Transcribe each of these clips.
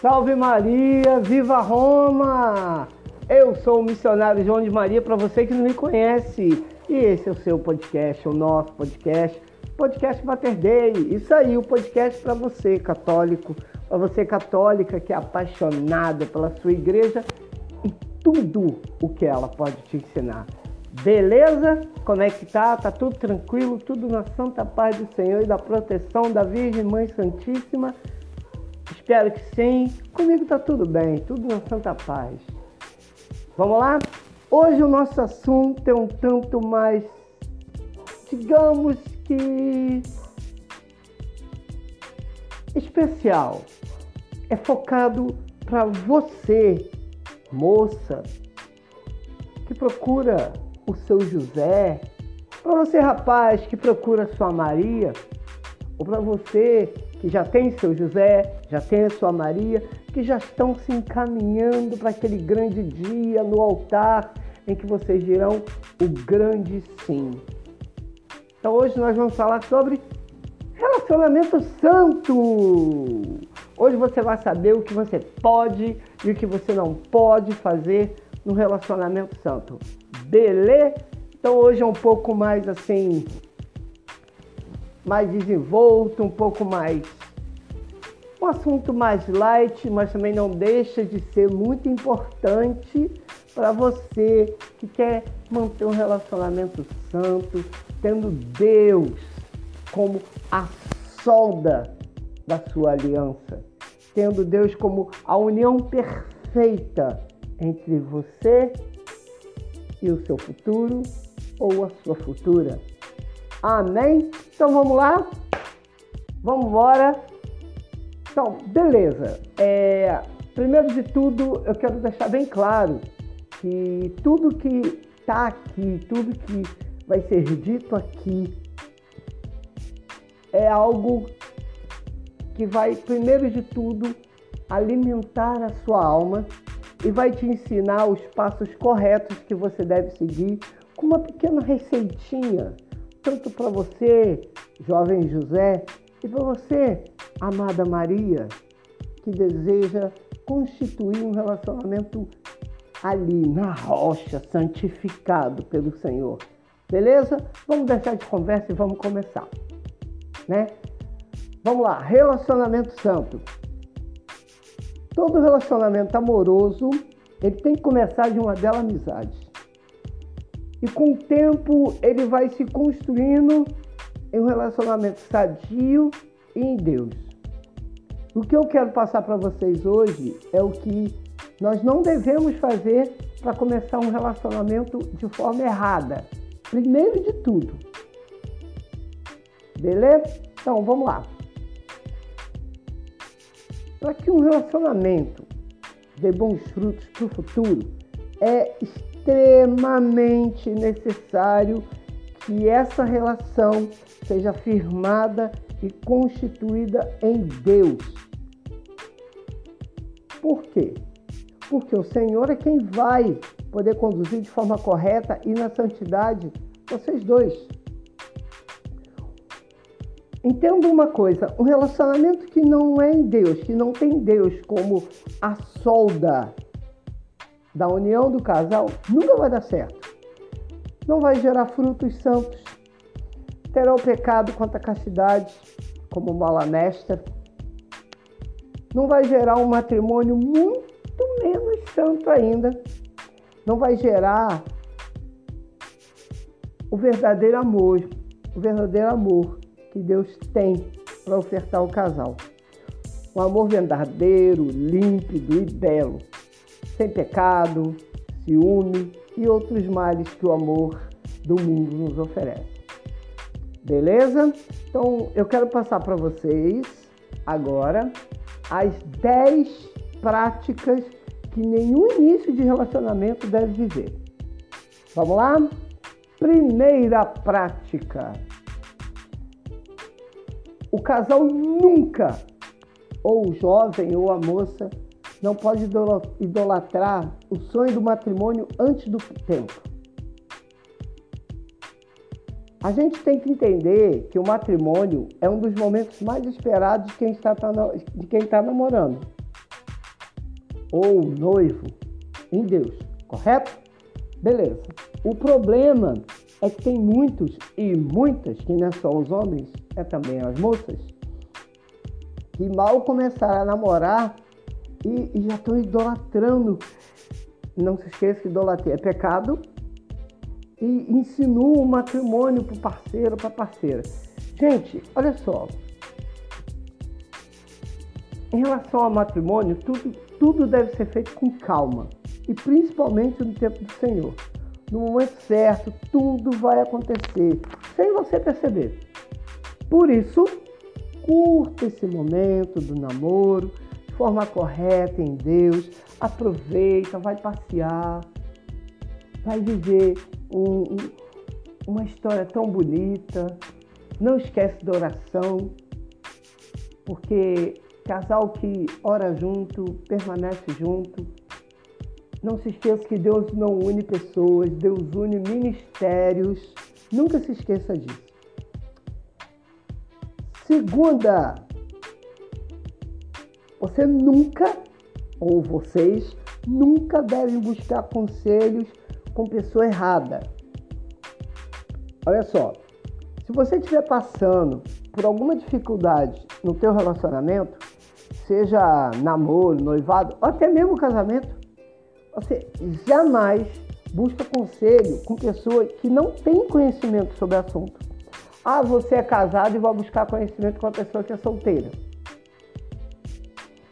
Salve Maria, viva Roma! Eu sou o missionário João de Maria, para você que não me conhece. E esse é o seu podcast, o nosso podcast, podcast Mater Dei. Isso aí, o podcast para você, católico, para você católica que é apaixonada pela sua igreja e tudo o que ela pode te ensinar. Beleza? Como é que tá? Tá tudo tranquilo? Tudo na santa paz do Senhor e da proteção da Virgem Mãe Santíssima? Espero que sim. Comigo tá tudo bem, tudo na santa paz. Vamos lá? Hoje o nosso assunto é um tanto mais, digamos que especial. É focado para você, moça, que procura o seu José, para você, rapaz, que procura sua Maria, ou para você que já tem seu José, já tem a sua Maria, que já estão se encaminhando para aquele grande dia no altar em que vocês dirão o grande sim. Então hoje nós vamos falar sobre relacionamento santo. Hoje você vai saber o que você pode e o que você não pode fazer no relacionamento santo. Beleza? Então hoje é um pouco mais assim, mais desenvolto, um pouco mais um assunto mais light, mas também não deixa de ser muito importante para você que quer manter um relacionamento santo, tendo Deus como a solda da sua aliança, tendo Deus como a união perfeita entre você e o seu futuro ou a sua futura. Amém? Então vamos lá? Vamos embora. Então, beleza. É, primeiro de tudo, eu quero deixar bem claro que tudo que está aqui, tudo que vai ser dito aqui, é algo que vai, primeiro de tudo, alimentar a sua alma e vai te ensinar os passos corretos que você deve seguir com uma pequena receitinha, tanto para você, jovem José, e para você, amada Maria, que deseja constituir um relacionamento ali na rocha, santificado pelo Senhor. Beleza? Vamos deixar de conversa e vamos começar, né? Vamos lá, relacionamento santo. Todo relacionamento amoroso, ele tem que começar de uma bela amizade. E com o tempo ele vai se construindo em um relacionamento sadio e em Deus. O que eu quero passar para vocês hoje é o que nós não devemos fazer para começar um relacionamento de forma errada. Primeiro de tudo. Beleza? Então, vamos lá. Para que um relacionamento dê bons frutos para o futuro, é extremamente necessário que essa relação seja firmada e constituída em Deus. Por quê? Porque o Senhor é quem vai poder conduzir de forma correta e na santidade vocês dois. Entenda uma coisa: um relacionamento que não é em Deus, que não tem Deus como a solda da união do casal, nunca vai dar certo. Não vai gerar frutos santos. Terá o pecado contra a castidade, como bola mestra. Não vai gerar um matrimônio muito menos santo ainda. Não vai gerar o verdadeiro amor, o verdadeiro amor que Deus tem para ofertar ao casal. Um amor verdadeiro, límpido e belo, sem pecado, ciúme e outros males que o amor do mundo nos oferece. Beleza? Então eu quero passar para vocês agora as 10 práticas que nenhum início de relacionamento deve viver. Vamos lá? Primeira prática o casal nunca, ou o jovem ou a moça, não pode idolatrar o sonho do matrimônio antes do tempo. A gente tem que entender que o matrimônio é um dos momentos mais esperados de quem está, namorando. ou noivo em Deus, correto? Beleza. O problema é que tem muitos e muitas, que não é só os homens, é também as moças, que mal começaram a namorar e, e já estão idolatrando. Não se esqueça que idolatria é pecado. E insinua o matrimônio para o parceiro, para a parceira. Gente, olha só. Em relação ao matrimônio, tudo, tudo deve ser feito com calma. E principalmente no tempo do Senhor. No momento certo, tudo vai acontecer sem você perceber. Por isso, curta esse momento do namoro forma correta em Deus. Aproveita, vai passear, vai viver um, um, uma história tão bonita. Não esquece da oração, porque casal que ora junto, permanece junto. Não se esqueça que Deus não une pessoas, Deus une ministérios. Nunca se esqueça disso. Segunda, você nunca, ou vocês, nunca devem buscar conselhos com pessoa errada. Olha só, se você estiver passando por alguma dificuldade no teu relacionamento, seja namoro, noivado, ou até mesmo casamento, você jamais busca conselho com pessoas que não têm conhecimento sobre o assunto. Ah, você é casado e vai buscar conhecimento com a pessoa que é solteira.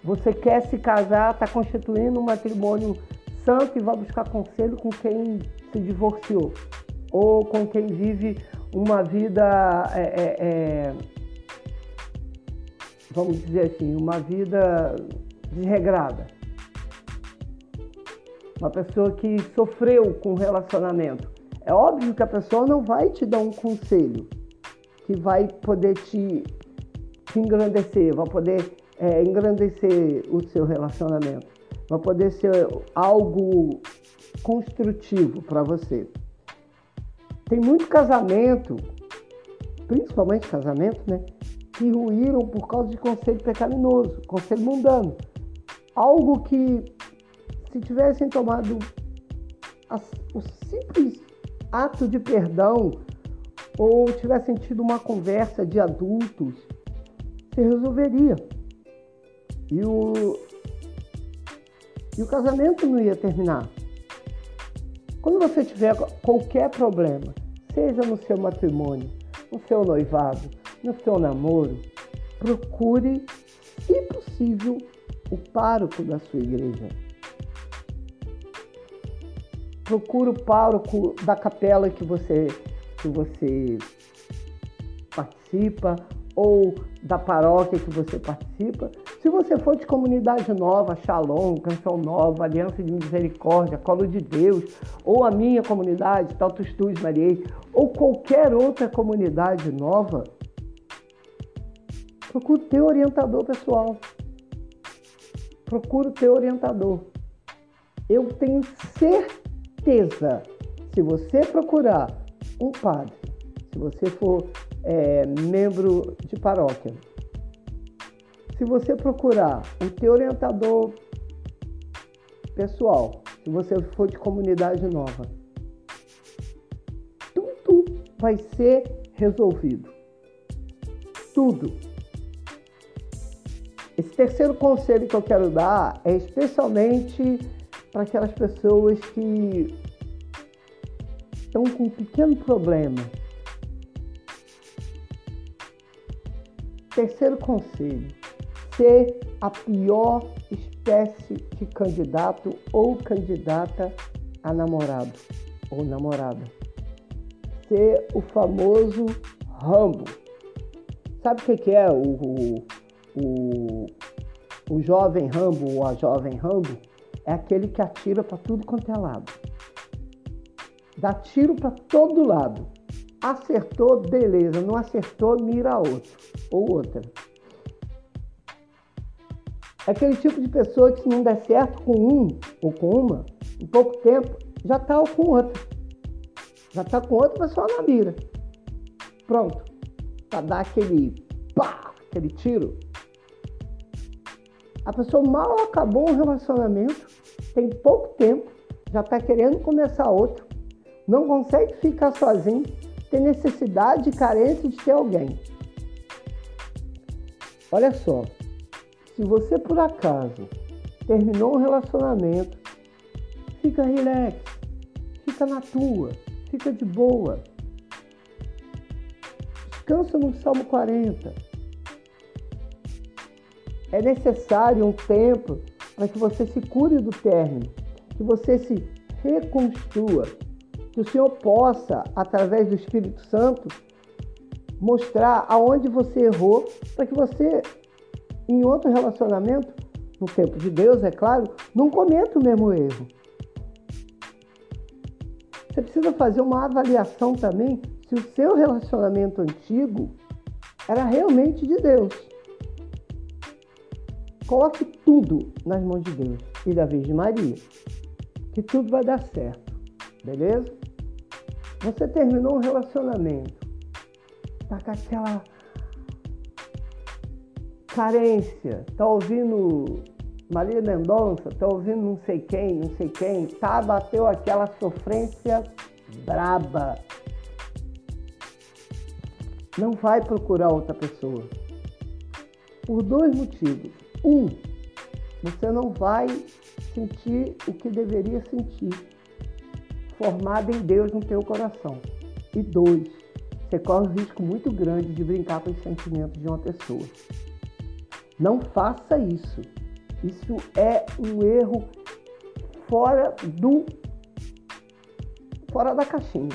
Você quer se casar, está constituindo um matrimônio santo e vai buscar conselho com quem se divorciou ou com quem vive uma vida, é, é, é, vamos dizer assim, uma vida desregrada. Uma pessoa que sofreu com relacionamento. É óbvio que a pessoa não vai te dar um conselho, que vai poder te, te engrandecer, vai poder é, engrandecer o seu relacionamento, vai poder ser algo construtivo para você. Tem muito casamento, principalmente casamento, né, que ruíram por causa de conselho pecaminoso, conselho mundano. Algo que, se tivessem tomado o simples ato de perdão, ou tivessem tido uma conversa de adultos, se resolveria. E o, e o casamento não ia terminar. Quando você tiver qualquer problema, seja no seu matrimônio, no seu noivado, no seu namoro, procure, se possível, o pároco da sua igreja. Procure o pároco da capela que você que você participa ou da paróquia que você participa. Se você for de comunidade nova, Shalom, Canção Nova, Aliança de Misericórdia, Colo de Deus, ou a minha comunidade, Talto Estúdio Mariei, ou qualquer outra comunidade nova, procure ter orientador pessoal. Procure ter orientador. Eu tenho certeza, se você procurar um padre, se você for é, membro de paróquia, se você procurar o teu orientador pessoal, se você for de comunidade nova, tudo vai ser resolvido. Tudo. Esse terceiro conselho que eu quero dar é especialmente para aquelas pessoas que estão com um pequeno problema. Terceiro conselho: ser a pior espécie de candidato ou candidata a namorado ou namorada. Ser o famoso Rambo. Sabe o que é o, o, o, o jovem Rambo ou a jovem Rambo? É aquele que atira para tudo quanto é lado dá tiro para todo lado. Acertou, beleza. Não acertou, mira outro ou outra. Aquele tipo de pessoa que se não der certo com um ou com uma, em pouco tempo, já está com outra. Já está com outra pessoa na mira. Pronto. Para dar aquele pá, aquele tiro. A pessoa mal acabou um relacionamento, tem pouco tempo, já está querendo começar outro, não consegue ficar sozinho, tem necessidade e carência de ter alguém. Olha só, se você por acaso terminou um relacionamento, fica relax, fica na tua, fica de boa. Descansa no Salmo 40. É necessário um tempo para que você se cure do término, que você se reconstrua, que o Senhor possa, através do Espírito Santo, mostrar aonde você errou, para que você, em outro relacionamento, no tempo de Deus, é claro, não cometa o mesmo erro. Você precisa fazer uma avaliação também se o seu relacionamento antigo era realmente de Deus. Coloque tudo nas mãos de Deus e da Virgem Maria, que tudo vai dar certo, beleza? Você terminou um relacionamento, tá com aquela carência, tá ouvindo Maria Mendonça, tá ouvindo não sei quem, não sei quem, tá, bateu aquela sofrência braba. Não vai procurar outra pessoa. Por dois motivos. Um, você não vai sentir o que deveria sentir, formado em Deus no teu coração. E dois, você corre um risco muito grande de brincar com os sentimentos de uma pessoa. Não faça isso. Isso é um erro fora do fora da caixinha.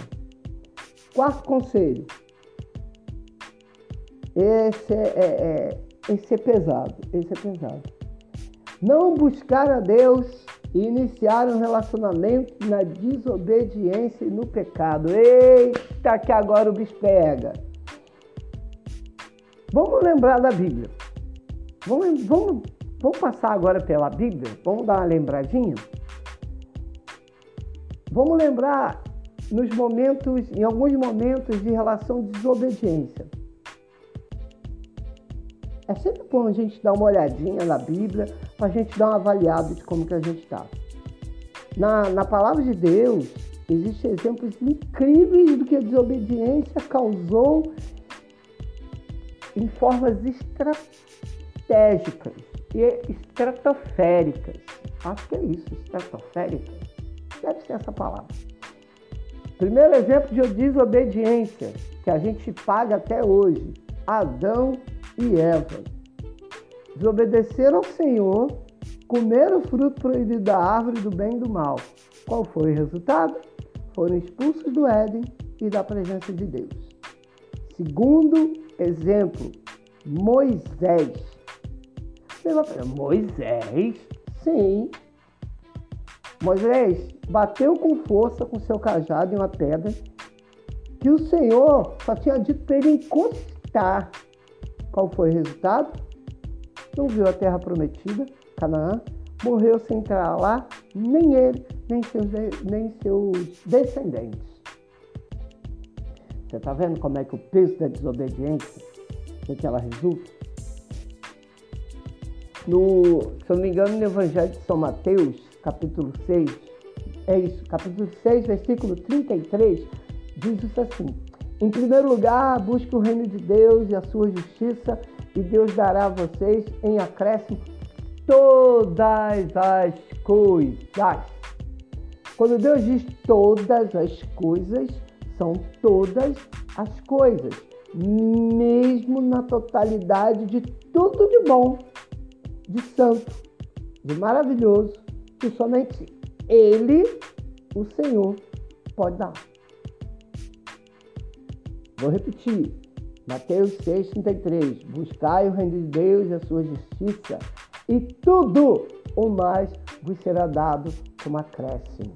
Quarto conselho. Esse é, é, é, esse é pesado. Esse é pesado. Não buscar a Deus e iniciar um relacionamento na desobediência e no pecado. Eita, que agora o bicho pega. Vamos lembrar da Bíblia. Vamos, vamos Vamos passar agora pela Bíblia? Vamos dar uma lembradinha? Vamos lembrar nos momentos, em alguns momentos de relação de desobediência. É sempre bom a gente dar uma olhadinha na Bíblia para a gente dar uma avaliada de como que a gente está. Na, na palavra de Deus, existem exemplos incríveis do que a desobediência causou em formas estratégicas e estratosféricas. Acho que é isso, estratosférica. Deve ser essa palavra. Primeiro exemplo de desobediência que a gente paga até hoje: Adão e Eva. Desobedeceram ao Senhor, comeram o fruto proibido da árvore do bem e do mal. Qual foi o resultado? Foram expulsos do Éden e da presença de Deus. Segundo exemplo, Moisés Moisés? Sim. Moisés bateu com força com seu cajado em uma pedra que o Senhor só tinha dito para ele encostar. Qual foi o resultado? Não viu a terra prometida, Canaã, morreu sem entrar lá, nem ele, nem seus, nem seus descendentes. Você está vendo como é que o peso da desobediência, o que ela resulta? No, se eu não me engano, no Evangelho de São Mateus, capítulo 6, é isso, capítulo 6, versículo 33, diz isso assim: Em primeiro lugar, busque o reino de Deus e a sua justiça, e Deus dará a vocês em acréscimo todas as coisas. Quando Deus diz todas as coisas, são todas as coisas, mesmo na totalidade de tudo de bom de santo, de maravilhoso, que somente Ele, o Senhor, pode dar. Vou repetir. Mateus 6,33. Buscai o reino de Deus e a sua justiça, e tudo o mais vos será dado como acréscimo.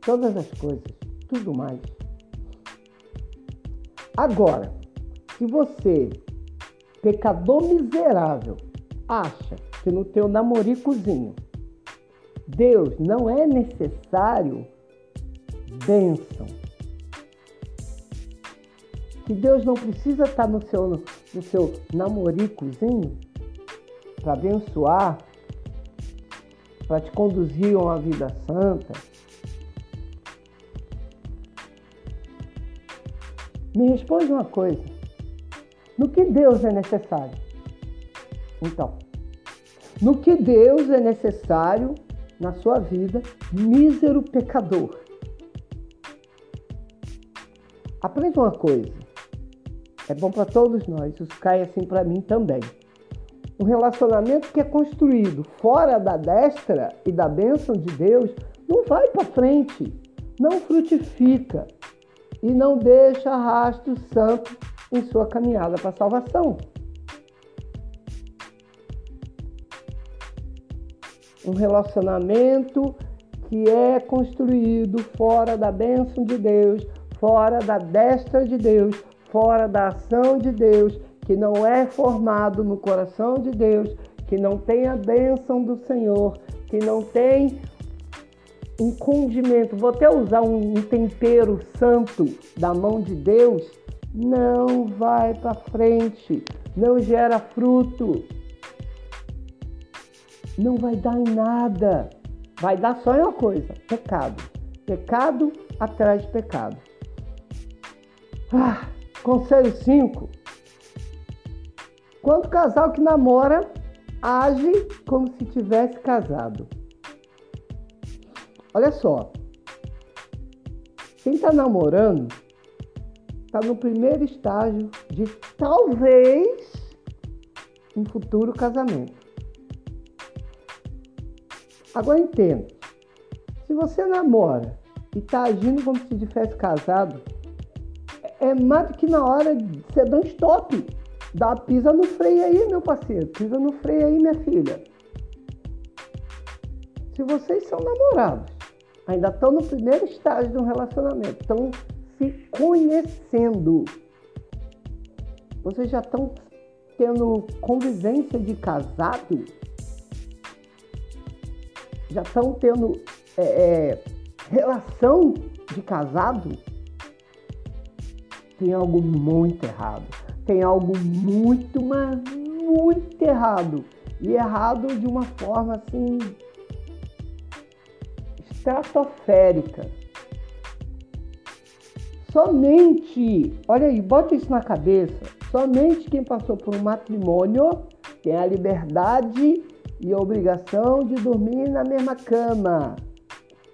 Todas as coisas, tudo mais. Agora, se você, pecador miserável, acha que no teu namoricozinho Deus não é necessário bênção, que Deus não precisa estar no seu, no seu namoricozinho, para abençoar, para te conduzir a uma vida santa, me responde uma coisa. No que Deus é necessário? Então, no que Deus é necessário na sua vida, mísero pecador. Aprenda uma coisa. É bom para todos nós, isso cai assim para mim também. Um relacionamento que é construído fora da destra e da bênção de Deus não vai para frente, não frutifica e não deixa rastro santo em sua caminhada para a salvação. Um relacionamento que é construído fora da bênção de Deus, fora da destra de Deus, fora da ação de Deus, que não é formado no coração de Deus, que não tem a bênção do Senhor, que não tem um condimento, vou até usar um tempero santo da mão de Deus, não vai para frente, não gera fruto, não vai dar em nada, vai dar só em uma coisa: pecado. Pecado atrás de pecado. Ah, conselho 5. Quando o casal que namora age como se tivesse casado. Olha só. Quem está namorando está no primeiro estágio de talvez um futuro casamento. Agora entenda. Se você namora e está agindo como se tivesse casado, é mais do que na hora de você dar um stop. Dá pisa no freio aí, meu parceiro. Pisa no freio aí, minha filha. Se vocês são namorados, ainda estão no primeiro estágio de um relacionamento, estão se conhecendo, vocês já estão tendo convivência de casado, já estão tendo é, é, relação de casado, tem algo muito errado. Tem algo muito, mas muito errado. E errado de uma forma assim estratosférica. Somente, olha aí, bota isso na cabeça. Somente quem passou por um matrimônio tem a liberdade e a obrigação de dormir na mesma cama.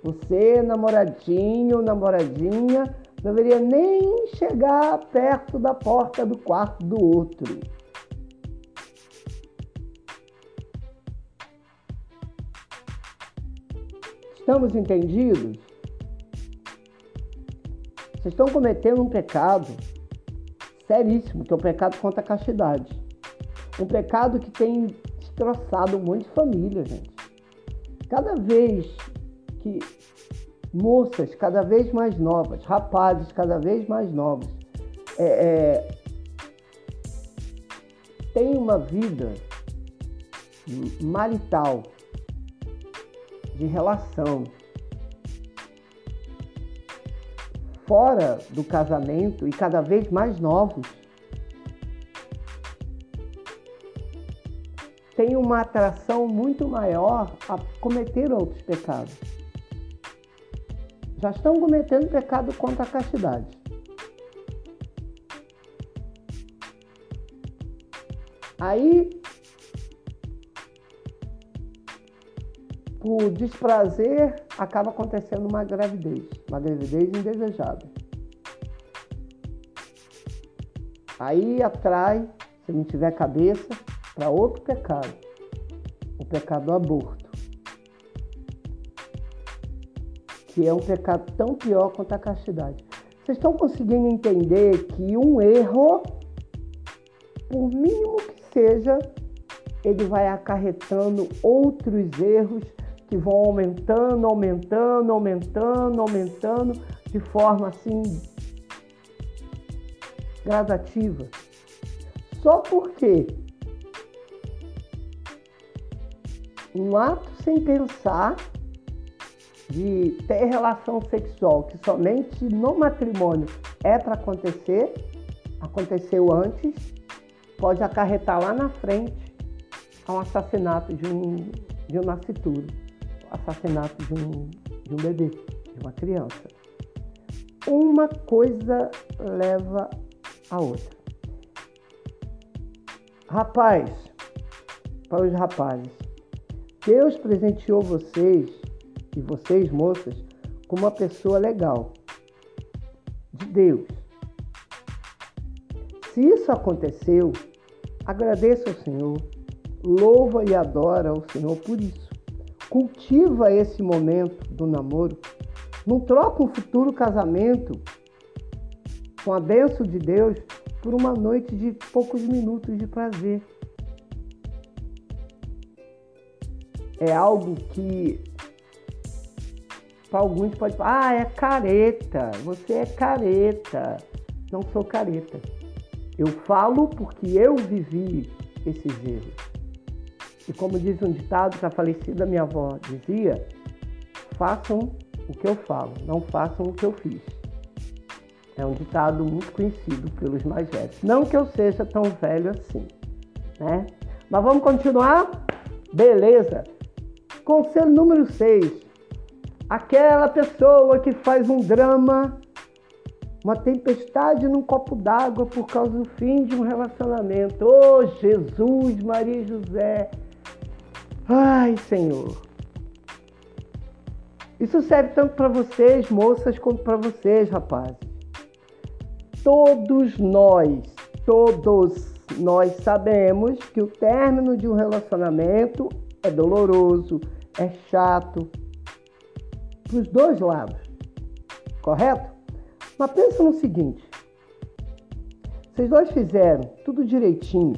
Você, namoradinho, namoradinha, deveria nem chegar perto da porta do quarto do outro. Estamos entendidos? Vocês estão cometendo um pecado seríssimo, que é o pecado contra a castidade. Um pecado que tem destroçado muitas famílias, gente. Cada vez que moças cada vez mais novas, rapazes cada vez mais novos, é, é, têm uma vida marital, de relação, fora do casamento e cada vez mais novos, tem uma atração muito maior a cometer outros pecados já estão cometendo pecado contra a castidade. Aí, por desprazer, acaba acontecendo uma gravidez, uma gravidez indesejada. Aí atrai, se não tiver cabeça, para outro pecado, o pecado do aborto. que é um pecado tão pior quanto a castidade. Vocês estão conseguindo entender que um erro, por mínimo que seja, ele vai acarretando outros erros que vão aumentando, aumentando, aumentando, aumentando de forma assim gradativa. Só porque um ato sem pensar de ter relação sexual que somente no matrimônio é para acontecer, aconteceu antes, pode acarretar lá na frente a um assassinato de um, de um nascituro, assassinato de um, de um bebê, de uma criança. Uma coisa leva a outra. Rapaz, para os rapazes, Deus presenteou vocês e vocês, moças, com uma pessoa legal, de Deus. Se isso aconteceu, agradeça ao Senhor, louva e adora o Senhor por isso. Cultiva esse momento do namoro. Não troca um futuro casamento com a bênção de Deus por uma noite de poucos minutos de prazer. É algo que para alguns pode falar, ah, é careta, você é careta. Não sou careta. Eu falo porque eu vivi esses erros. E como diz um ditado que a falecida minha avó dizia, façam o que eu falo, não façam o que eu fiz. É um ditado muito conhecido pelos mais velhos. Não que eu seja tão velho assim, né? Mas vamos continuar? Beleza. Conselho número 6. Aquela pessoa que faz um drama, uma tempestade num copo d'água por causa do fim de um relacionamento. Oh, Jesus, Maria e José. Ai, Senhor. Isso serve tanto para vocês, moças, quanto para vocês, rapazes. Todos nós, todos nós sabemos que o término de um relacionamento é doloroso, é chato, para os dois lados, correto? Mas pensa no seguinte: vocês dois fizeram tudo direitinho,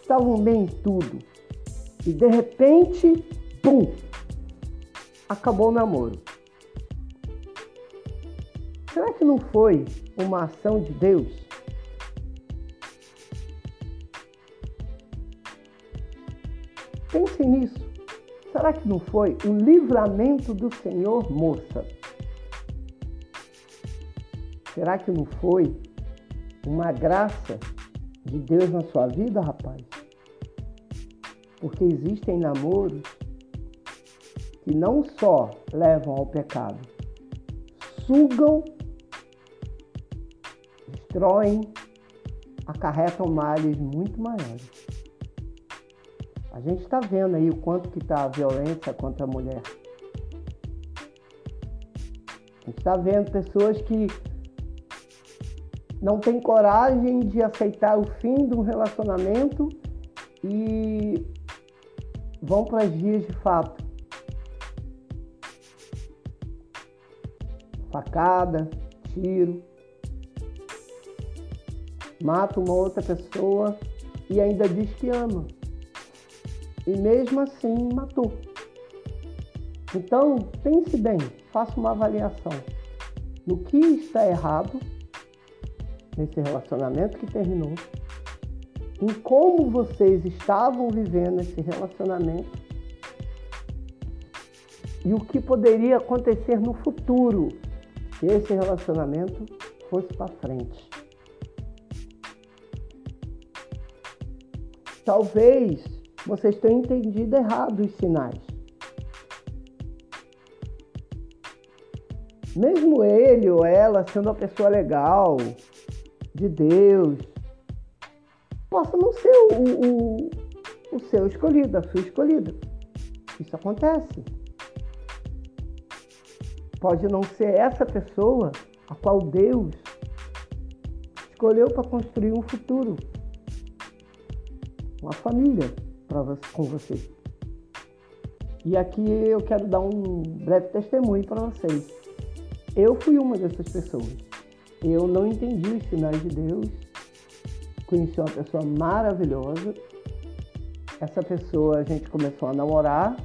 estavam bem em tudo, e de repente, pum, acabou o namoro. Será que não foi uma ação de Deus? Pense nisso. Será que não foi o livramento do Senhor, moça? Será que não foi uma graça de Deus na sua vida, rapaz? Porque existem namoros que não só levam ao pecado, sugam, destroem, acarretam males muito maiores. A gente está vendo aí o quanto que está a violência contra a mulher. A gente está vendo pessoas que não têm coragem de aceitar o fim de um relacionamento e vão para as vias de fato. Facada, tiro, mata uma outra pessoa e ainda diz que ama e mesmo assim matou. Então, pense bem, faça uma avaliação no que está errado nesse relacionamento que terminou, em como vocês estavam vivendo esse relacionamento e o que poderia acontecer no futuro se esse relacionamento fosse para frente. Talvez vocês têm entendido errado os sinais. Mesmo ele ou ela sendo uma pessoa legal, de Deus, possa não ser o, o, o seu escolhido, a sua escolhida. Isso acontece. Pode não ser essa pessoa a qual Deus escolheu para construir um futuro, uma família com você. E aqui eu quero dar um breve testemunho para vocês. Eu fui uma dessas pessoas. Eu não entendi os sinais de Deus. Conheci uma pessoa maravilhosa. Essa pessoa a gente começou a namorar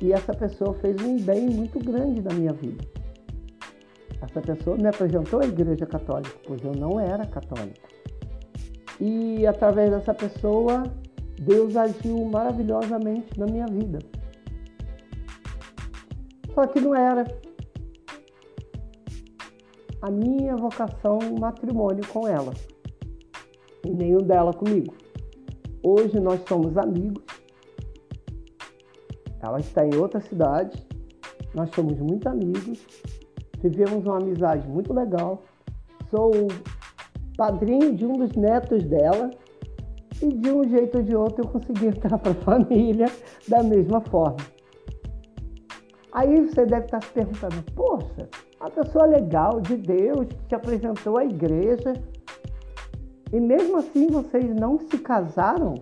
e essa pessoa fez um bem muito grande na minha vida. Essa pessoa me apresentou à Igreja Católica, pois eu não era católico. E através dessa pessoa Deus agiu maravilhosamente na minha vida. Só que não era a minha vocação matrimônio com ela, e nenhum dela comigo. Hoje nós somos amigos, Ela está em outra cidade. Nós somos muito amigos. Vivemos uma amizade muito legal. Sou padrinho de um dos netos dela. E de um jeito ou de outro eu consegui entrar para a família da mesma forma. Aí você deve estar se perguntando: poxa, uma pessoa legal de Deus que te apresentou à igreja e mesmo assim vocês não se casaram?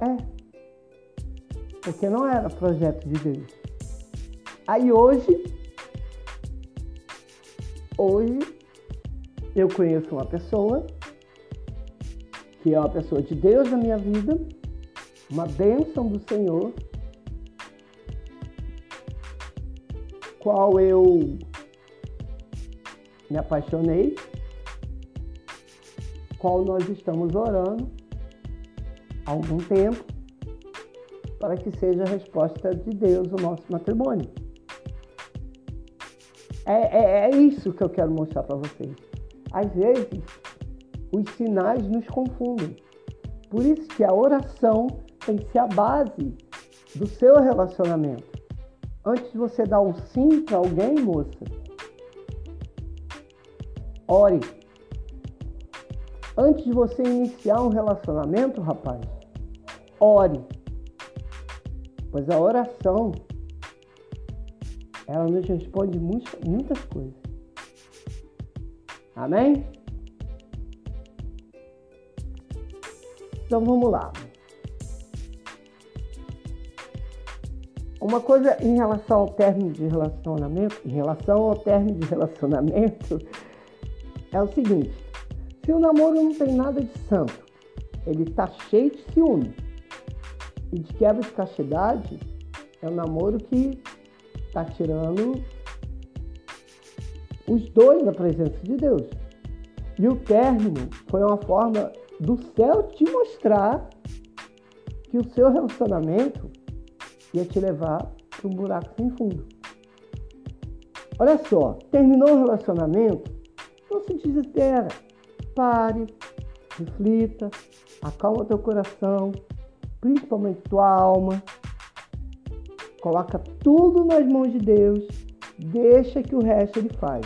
É. Porque não era projeto de Deus. Aí hoje, hoje, eu conheço uma pessoa que é uma pessoa de Deus na minha vida, uma bênção do Senhor, qual eu me apaixonei, qual nós estamos orando há algum tempo para que seja a resposta de Deus o nosso matrimônio. É, é, é isso que eu quero mostrar para vocês. Às vezes, os sinais nos confundem. Por isso que a oração tem que ser a base do seu relacionamento. Antes de você dar um sim para alguém, moça, ore. Antes de você iniciar um relacionamento, rapaz, ore. Pois a oração, ela nos responde muitas coisas. Amém? Então vamos lá. Uma coisa em relação ao término de relacionamento, em relação ao término de relacionamento, é o seguinte: se o namoro não tem nada de santo, ele está cheio de ciúme e de quebra de castidade, é um namoro que está tirando os dois da presença de Deus. E o término foi uma forma do céu te mostrar que o seu relacionamento ia te levar para um buraco sem fundo. Olha só, terminou o relacionamento, não se desespera. Pare, reflita, acalma teu coração, principalmente tua alma. Coloca tudo nas mãos de Deus, deixa que o resto ele faz.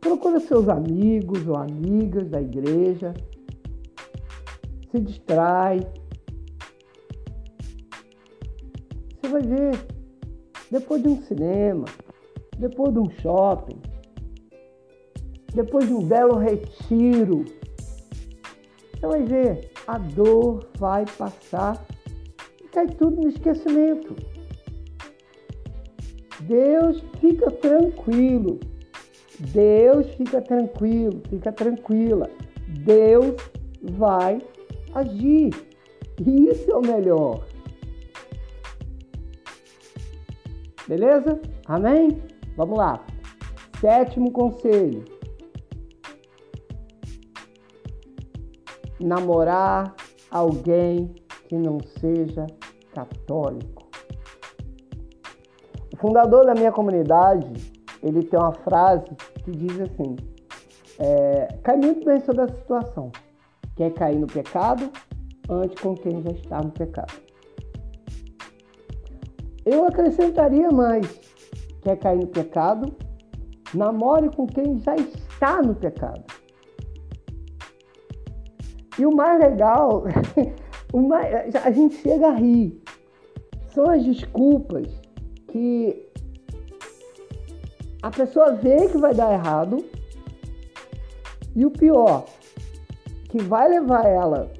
Procura seus amigos ou amigas da igreja, se distrai. Você vai ver, depois de um cinema, depois de um shopping, depois de um belo retiro, você vai ver, a dor vai passar e cai tudo no esquecimento. Deus fica tranquilo. Deus fica tranquilo, fica tranquila. Deus vai agir. E isso é o melhor. Beleza? Amém? Vamos lá. Sétimo conselho. Namorar alguém que não seja católico. O fundador da minha comunidade, ele tem uma frase que diz assim: é, cai muito bem sobre a situação quer cair no pecado, ande com quem já está no pecado. Eu acrescentaria mais: quer cair no pecado, namore com quem já está no pecado. E o mais legal, o mais, a gente chega a rir, são as desculpas que a pessoa vê que vai dar errado. E o pior, que vai levar ela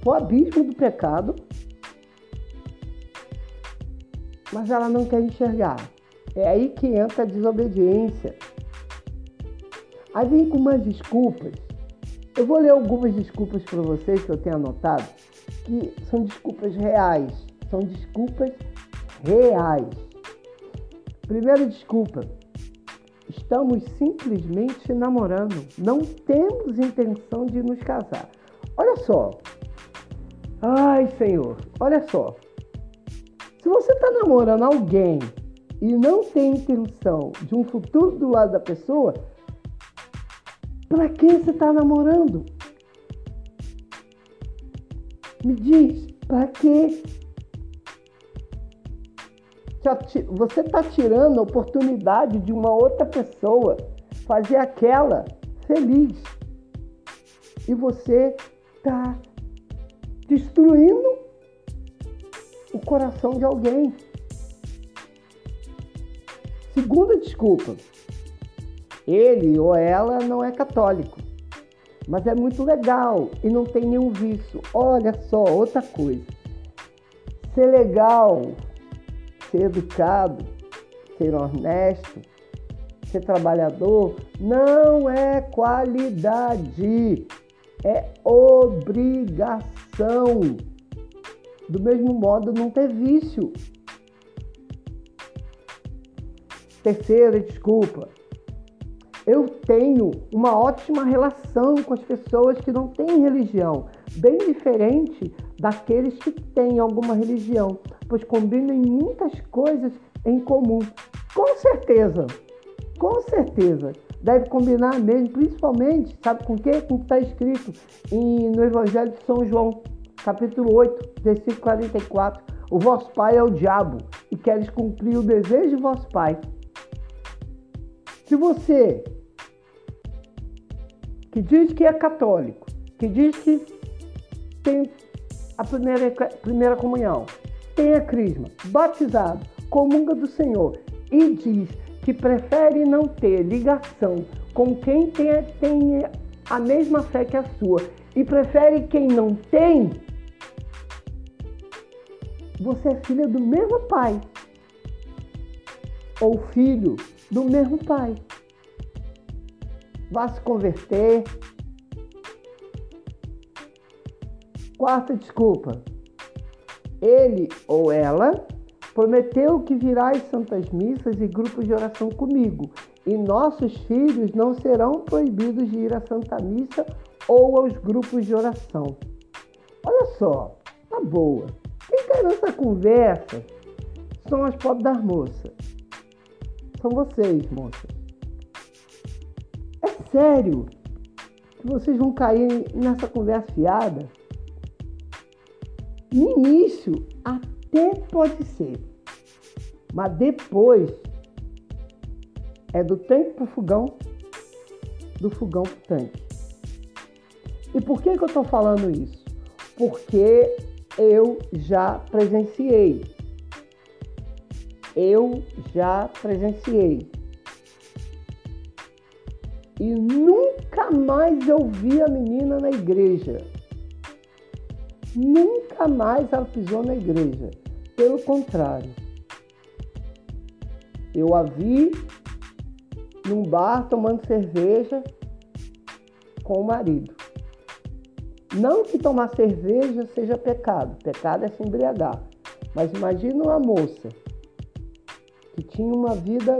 para o abismo do pecado, mas ela não quer enxergar. É aí que entra a desobediência. Aí vem com umas desculpas. Eu vou ler algumas desculpas para vocês que eu tenho anotado, que são desculpas reais. São desculpas reais. Primeira desculpa: Estamos simplesmente namorando. Não temos intenção de nos casar. Olha só. Ai, Senhor, olha só. Se você está namorando alguém e não tem intenção de um futuro do lado da pessoa, para quem você está namorando? Me diz, para quê? Você está tirando a oportunidade de uma outra pessoa fazer aquela feliz. E você está destruindo o coração de alguém. Segunda desculpa, ele ou ela não é católico, mas é muito legal e não tem nenhum vício. Olha só, outra coisa. Ser legal, ser educado, ser honesto, ser trabalhador não é qualidade, é obrigação. Do mesmo modo, não ter vício. Terceira desculpa. Eu tenho uma ótima relação com as pessoas que não têm religião, bem diferente daqueles que têm alguma religião, pois combinam muitas coisas em comum. Com certeza, com certeza, deve combinar mesmo, principalmente, sabe com o quê? Com o que está escrito em, no Evangelho de São João, capítulo 8, versículo 44. O vosso pai é o diabo e queres cumprir o desejo de vosso pai. Se você que diz que é católico, que diz que tem a primeira, primeira comunhão, tem a crisma, batizado, comunga do Senhor e diz que prefere não ter ligação com quem tem, tem a mesma fé que a sua e prefere quem não tem, você é filha do mesmo pai ou filho do mesmo pai. Vá se converter. Quarta desculpa. Ele ou ela prometeu que virá às santas missas e grupos de oração comigo, e nossos filhos não serão proibidos de ir à Santa Missa ou aos grupos de oração. Olha só, tá boa. Quem cai nessa conversa são as pobres das moças. São vocês, moças. É sério que vocês vão cair nessa conversa fiada? No início, até pode ser. Mas depois é do tanque para o fogão, do fogão para o tanque. E por que, que eu estou falando isso? Porque eu já presenciei eu já presenciei. E nunca mais eu vi a menina na igreja. Nunca mais ela pisou na igreja. Pelo contrário, eu a vi num bar tomando cerveja com o marido. Não que tomar cerveja seja pecado, pecado é se embriagar. Mas imagina uma moça que tinha uma vida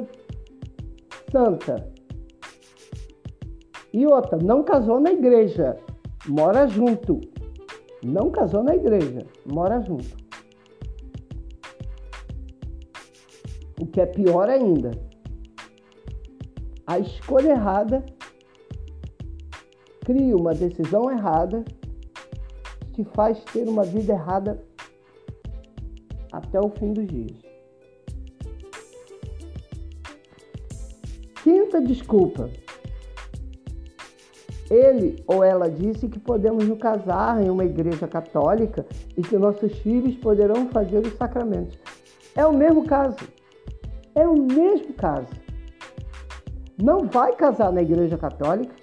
santa. E outra, não casou na igreja, mora junto. Não casou na igreja, mora junto. O que é pior ainda, a escolha errada cria uma decisão errada te faz ter uma vida errada até o fim dos dias. Quinta desculpa. Ele ou ela disse que podemos nos casar em uma igreja católica e que nossos filhos poderão fazer os sacramentos. É o mesmo caso. É o mesmo caso. Não vai casar na igreja católica.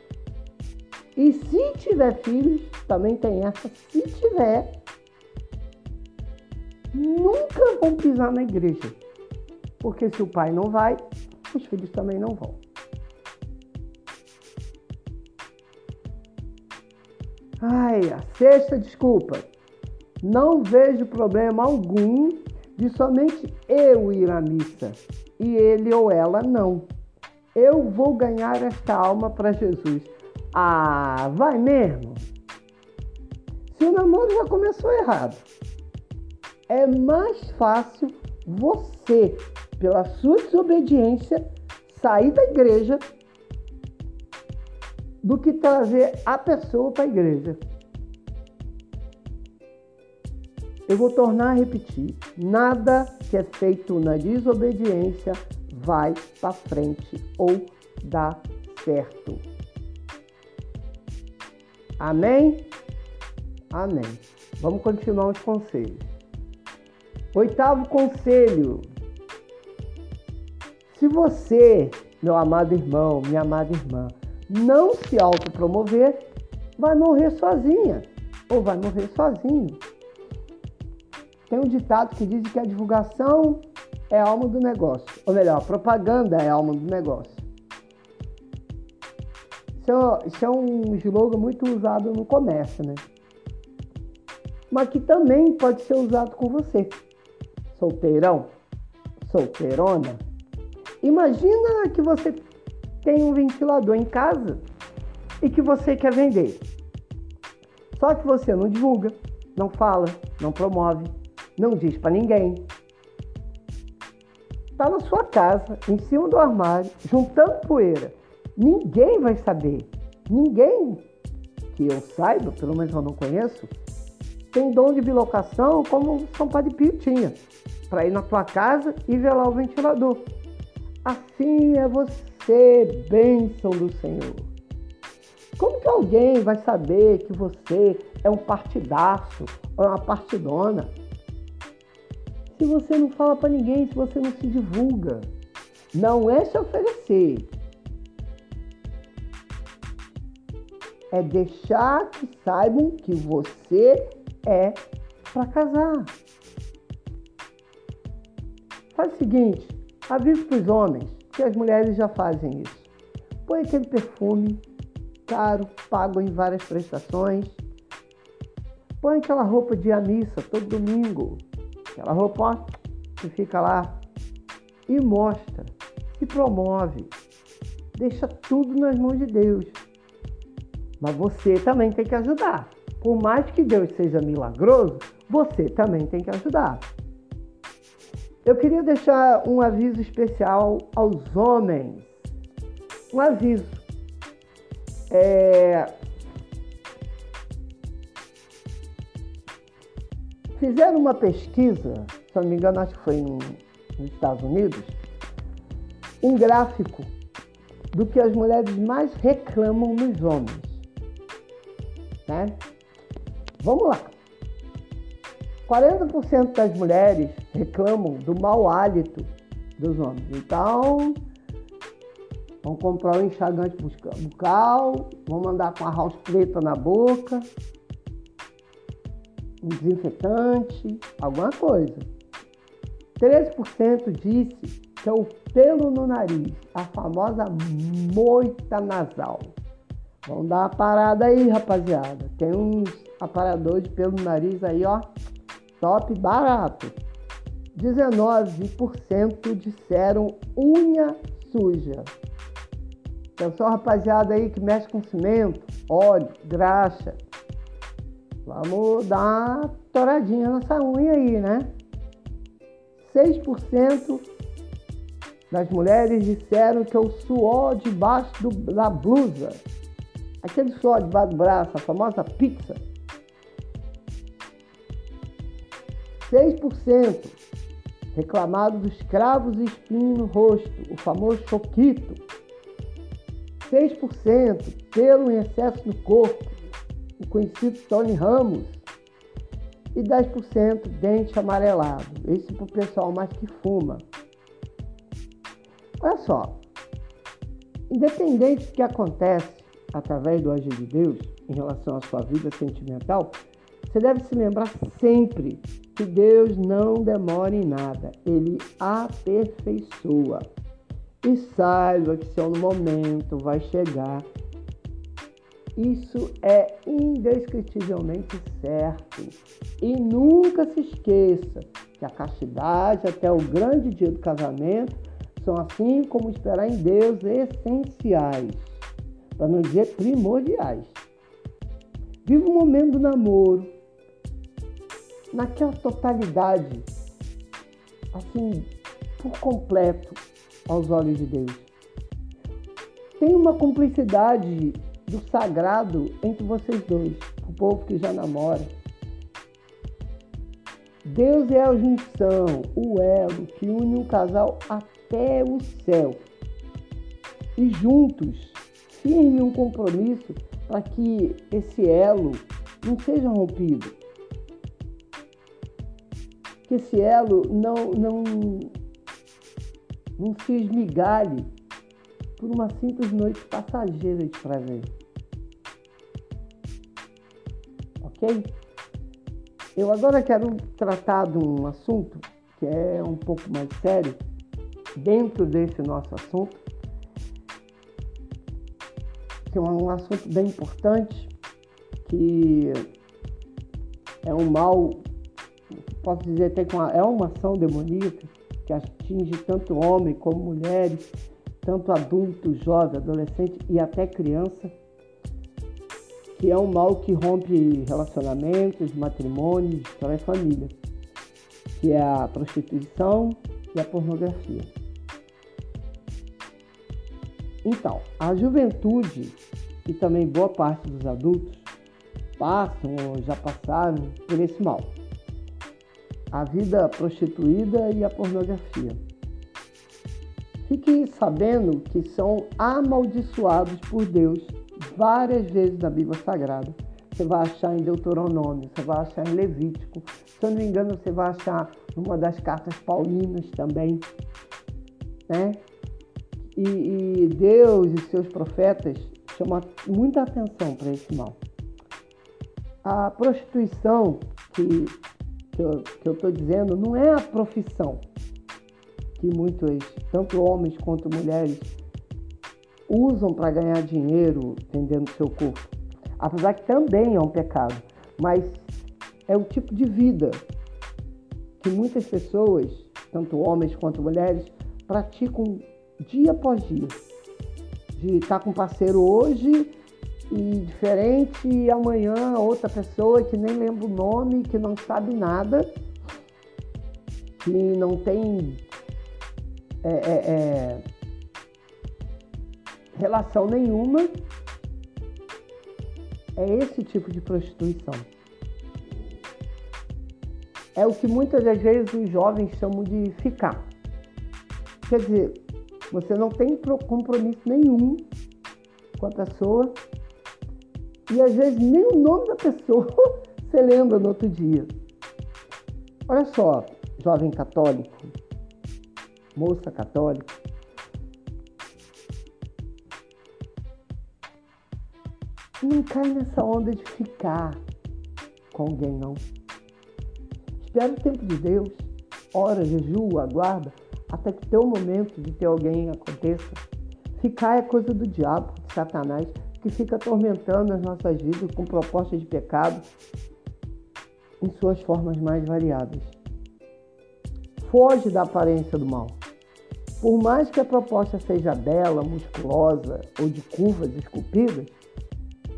E se tiver filhos, também tem essa. Se tiver, nunca vão pisar na igreja. Porque se o pai não vai, os filhos também não vão. Ai, a sexta desculpa. Não vejo problema algum de somente eu ir à missa e ele ou ela não. Eu vou ganhar esta alma para Jesus. Ah, vai mesmo? Se o namoro já começou errado, é mais fácil você pela sua desobediência, sair da igreja do que trazer a pessoa para a igreja. Eu vou tornar a repetir: nada que é feito na desobediência vai para frente ou dá certo. Amém? Amém. Vamos continuar os conselhos. Oitavo conselho. Se você, meu amado irmão, minha amada irmã, não se autopromover, vai morrer sozinha ou vai morrer sozinho. Tem um ditado que diz que a divulgação é a alma do negócio, ou melhor, a propaganda é a alma do negócio. Isso é, isso é um slogan muito usado no comércio, né? Mas que também pode ser usado com você, solteirão, solteirona. Imagina que você tem um ventilador em casa e que você quer vender. Só que você não divulga, não fala, não promove, não diz para ninguém. Está na sua casa, em cima do armário, juntando poeira. Ninguém vai saber. Ninguém que eu saiba, pelo menos eu não conheço, tem dom de bilocação como São Padre Pio tinha, para ir na tua casa e ver lá o ventilador. Assim é você, bênção do Senhor. Como que alguém vai saber que você é um partidaço ou uma partidona? Se você não fala para ninguém, se você não se divulga, não é se oferecer. É deixar que saibam que você é para casar. Faz o seguinte, avisa para os homens, que as mulheres já fazem isso. Põe aquele perfume caro, pago em várias prestações. Põe aquela roupa de missa todo domingo. Aquela roupa que fica lá e mostra, se promove. Deixa tudo nas mãos de Deus. Mas você também tem que ajudar. Por mais que Deus seja milagroso, você também tem que ajudar. Eu queria deixar um aviso especial aos homens. Um aviso. É... Fizeram uma pesquisa, se não me engano, acho que foi nos Estados Unidos, um gráfico do que as mulheres mais reclamam nos homens. Né? Vamos lá. 40% das mulheres reclamam do mau hálito dos homens. Então, Vão comprar um enxagante bucal, vão mandar com a house preta na boca, um desinfetante, alguma coisa. 13% disse que é o pelo no nariz, a famosa moita nasal. Vamos dar uma parada aí, rapaziada. Tem uns aparadores de pelo no nariz aí, ó, top barato. 19% disseram unha suja. Atenção, rapaziada aí que mexe com cimento, óleo, graxa. Vamos dar uma toradinha nessa unha aí, né? 6% das mulheres disseram que é o suor debaixo do, da blusa. Aquele suor debaixo do braço, a famosa pizza. 6% reclamado dos cravos e espinhos no rosto, o famoso choquito. 6% pelo excesso no corpo, o conhecido Tony Ramos, e 10% dente amarelado. Esse para o pessoal mais que fuma. Olha só, independente do que acontece através do agir de Deus em relação à sua vida sentimental, você deve se lembrar sempre que Deus não demora em nada, ele aperfeiçoa. E saiba que seu momento vai chegar. Isso é indescritivelmente certo. E nunca se esqueça que a castidade até o grande dia do casamento são, assim como esperar em Deus, essenciais, para não dizer primordiais. Viva o momento do namoro naquela totalidade, assim, por completo, aos olhos de Deus. Tem uma cumplicidade do sagrado entre vocês dois, o povo que já namora. Deus é a junção, o elo que une um casal até o céu. E juntos, firme um compromisso para que esse elo não seja rompido. Que esse elo não, não, não se esmigalhe por uma simples noite passageira de prazer. Ok? Eu agora quero tratar de um assunto que é um pouco mais sério, dentro desse nosso assunto, que é um assunto bem importante, que é um mal, posso dizer que é uma ação demoníaca que atinge tanto homem como mulheres, tanto adulto, jovem, adolescente e até criança, que é um mal que rompe relacionamentos, matrimônios, história e família, que é a prostituição e a pornografia. Então, a juventude e também boa parte dos adultos passam ou já passaram por esse mal. A vida prostituída e a pornografia. Fique sabendo que são amaldiçoados por Deus várias vezes na Bíblia Sagrada. Você vai achar em Deuteronômio, você vai achar em Levítico. Se eu não me engano, você vai achar numa das cartas paulinas também. Né? E, e Deus e seus profetas chamam muita atenção para esse mal. A prostituição que, que eu estou dizendo não é a profissão que muitos, tanto homens quanto mulheres, usam para ganhar dinheiro vendendo seu corpo. Apesar que também é um pecado, mas é o tipo de vida que muitas pessoas, tanto homens quanto mulheres, praticam dia após dia. De estar com um parceiro hoje e diferente e amanhã outra pessoa que nem lembra o nome, que não sabe nada, que não tem é, é, é, relação nenhuma. É esse tipo de prostituição. É o que muitas das vezes os jovens chamam de ficar. Quer dizer, você não tem compromisso nenhum com a pessoa e às vezes nem o nome da pessoa você lembra no outro dia. Olha só, jovem católico, moça católica, não cai nessa onda de ficar com alguém, não. Espera o tempo de Deus, ora, jejua, aguarda, até que teu momento de ter alguém aconteça. Ficar é coisa do diabo, de Satanás, que fica atormentando as nossas vidas com propostas de pecado em suas formas mais variadas. Foge da aparência do mal. Por mais que a proposta seja bela, musculosa ou de curvas esculpidas,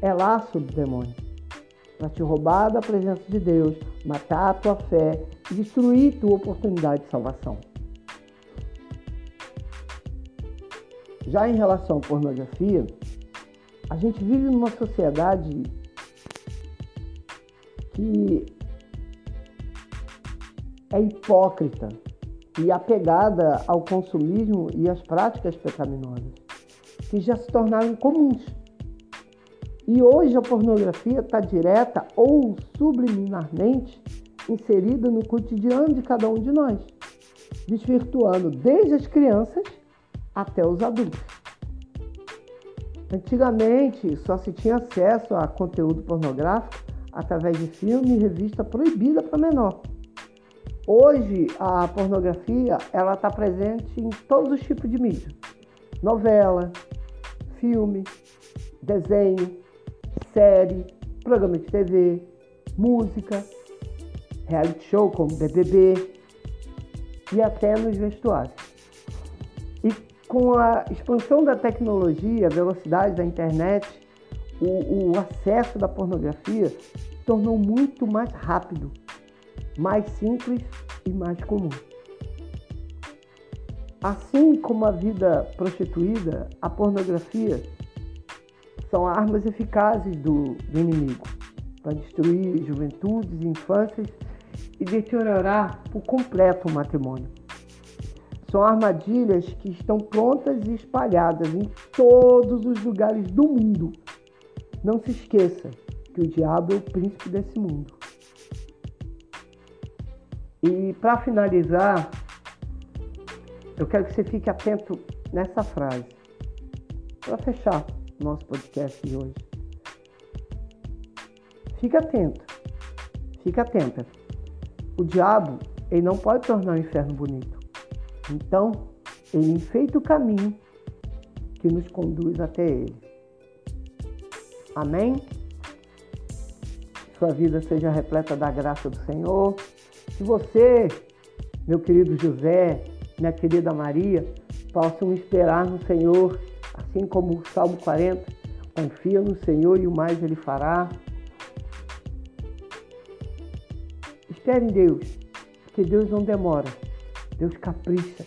é laço do demônio para te roubar da presença de Deus, matar a tua fé e destruir tua oportunidade de salvação. Já em relação à pornografia, a gente vive numa sociedade que é hipócrita e apegada ao consumismo e às práticas pecaminosas, que já se tornaram comuns. E hoje a pornografia está direta ou subliminarmente inserida no cotidiano de cada um de nós, desvirtuando desde as crianças até os adultos. Antigamente só se tinha acesso a conteúdo pornográfico através de filme e revista proibida para menor. Hoje a pornografia ela está presente em todos os tipos de mídia: novela, filme, desenho, série, programa de TV, música, reality show como BBB e até nos vestuários. Com a expansão da tecnologia, a velocidade da internet, o, o acesso da pornografia tornou muito mais rápido, mais simples e mais comum. Assim como a vida prostituída, a pornografia são armas eficazes do, do inimigo para destruir juventudes infâncias e deteriorar por completo o matrimônio. São armadilhas que estão prontas e espalhadas em todos os lugares do mundo. Não se esqueça que o diabo é o príncipe desse mundo. E para finalizar, eu quero que você fique atento nessa frase. Para fechar nosso podcast de hoje. Fique atento. Fique atenta. O diabo, ele não pode tornar o inferno bonito. Então, ele enfeita o caminho que nos conduz até ele. Amém? Sua vida seja repleta da graça do Senhor. Que você, meu querido José, minha querida Maria, possam esperar no Senhor, assim como o Salmo 40, confia no Senhor e o mais Ele fará. Espere em Deus, porque Deus não demora, Deus capricha.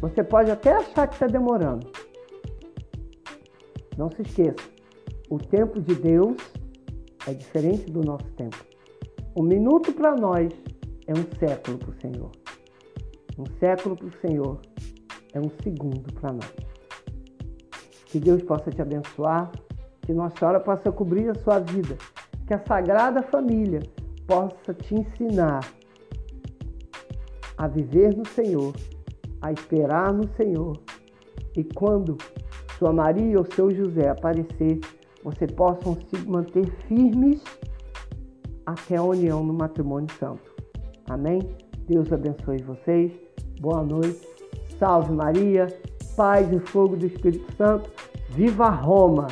Você pode até achar que está demorando. Não se esqueça, o tempo de Deus é diferente do nosso tempo. Um minuto para nós é um século para o Senhor. Um século para o Senhor é um segundo para nós. Que Deus possa te abençoar, que Nossa Senhora possa cobrir a sua vida, que a Sagrada Família possa te ensinar a viver no Senhor, a esperar no Senhor. E quando sua Maria ou seu José aparecer, você possam se manter firmes até a união no matrimônio santo. Amém? Deus abençoe vocês. Boa noite. Salve Maria. Paz e fogo do Espírito Santo. Viva Roma!